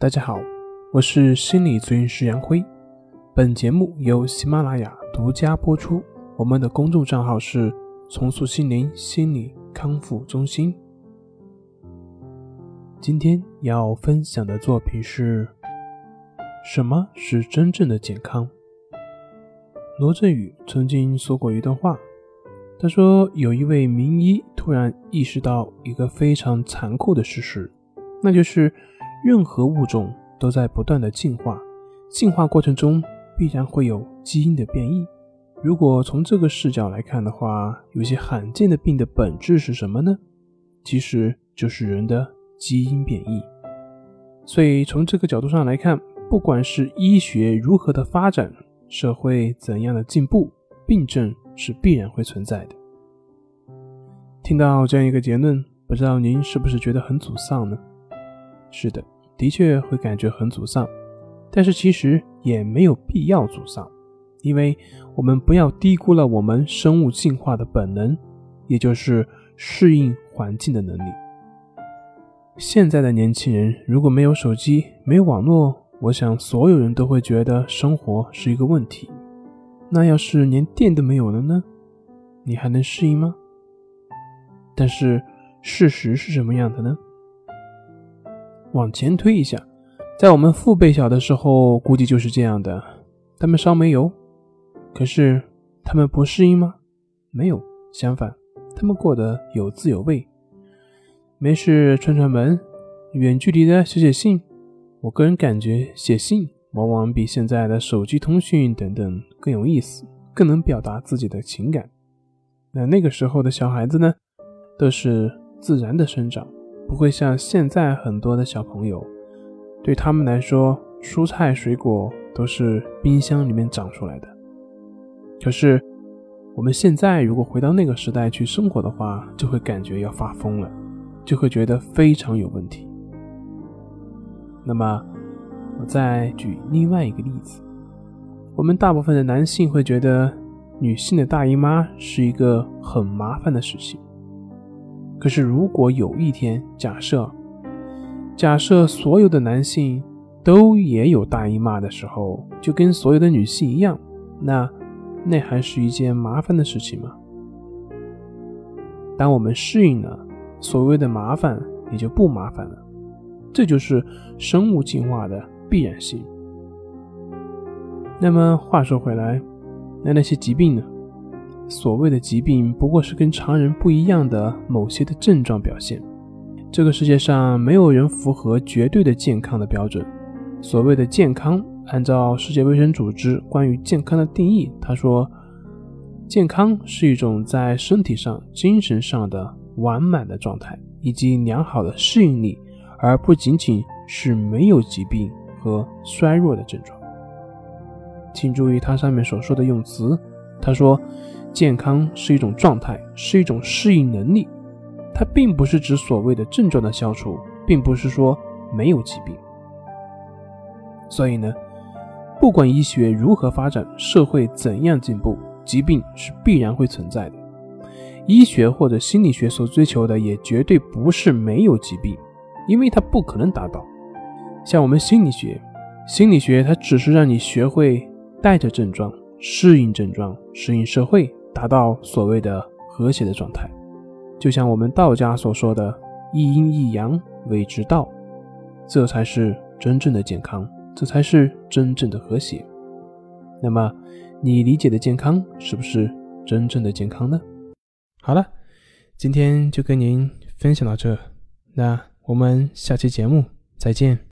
大家好，我是心理咨询师杨辉。本节目由喜马拉雅独家播出。我们的公众账号是“重塑心灵心理康复中心”。今天要分享的作品是：什么是真正的健康？罗振宇曾经说过一段话，他说：“有一位名医突然意识到一个非常残酷的事实，那就是。”任何物种都在不断的进化，进化过程中必然会有基因的变异。如果从这个视角来看的话，有些罕见的病的本质是什么呢？其实就是人的基因变异。所以从这个角度上来看，不管是医学如何的发展，社会怎样的进步，病症是必然会存在的。听到这样一个结论，不知道您是不是觉得很沮丧呢？是的，的确会感觉很沮丧，但是其实也没有必要沮丧，因为我们不要低估了我们生物进化的本能，也就是适应环境的能力。现在的年轻人如果没有手机、没有网络，我想所有人都会觉得生活是一个问题。那要是连电都没有了呢？你还能适应吗？但是事实是什么样的呢？往前推一下，在我们父辈小的时候，估计就是这样的。他们烧煤油，可是他们不适应吗？没有，相反，他们过得有滋有味。没事串串门，远距离的写写信。我个人感觉，写信往往比现在的手机通讯等等更有意思，更能表达自己的情感。那那个时候的小孩子呢，都是自然的生长。不会像现在很多的小朋友，对他们来说，蔬菜水果都是冰箱里面长出来的。可是我们现在如果回到那个时代去生活的话，就会感觉要发疯了，就会觉得非常有问题。那么，我再举另外一个例子，我们大部分的男性会觉得女性的大姨妈是一个很麻烦的事情。可是，如果有一天，假设，假设所有的男性都也有大姨妈的时候，就跟所有的女性一样，那那还是一件麻烦的事情吗？当我们适应了，所谓的麻烦也就不麻烦了，这就是生物进化的必然性。那么话说回来，那那些疾病呢？所谓的疾病，不过是跟常人不一样的某些的症状表现。这个世界上没有人符合绝对的健康的标准。所谓的健康，按照世界卫生组织关于健康的定义，他说，健康是一种在身体上、精神上的完满的状态，以及良好的适应力，而不仅仅是没有疾病和衰弱的症状。请注意他上面所说的用词，他说。健康是一种状态，是一种适应能力，它并不是指所谓的症状的消除，并不是说没有疾病。所以呢，不管医学如何发展，社会怎样进步，疾病是必然会存在的。医学或者心理学所追求的也绝对不是没有疾病，因为它不可能达到。像我们心理学，心理学它只是让你学会带着症状，适应症状，适应社会。达到所谓的和谐的状态，就像我们道家所说的“一阴一阳谓之道”，这才是真正的健康，这才是真正的和谐。那么，你理解的健康是不是真正的健康呢？好了，今天就跟您分享到这，那我们下期节目再见。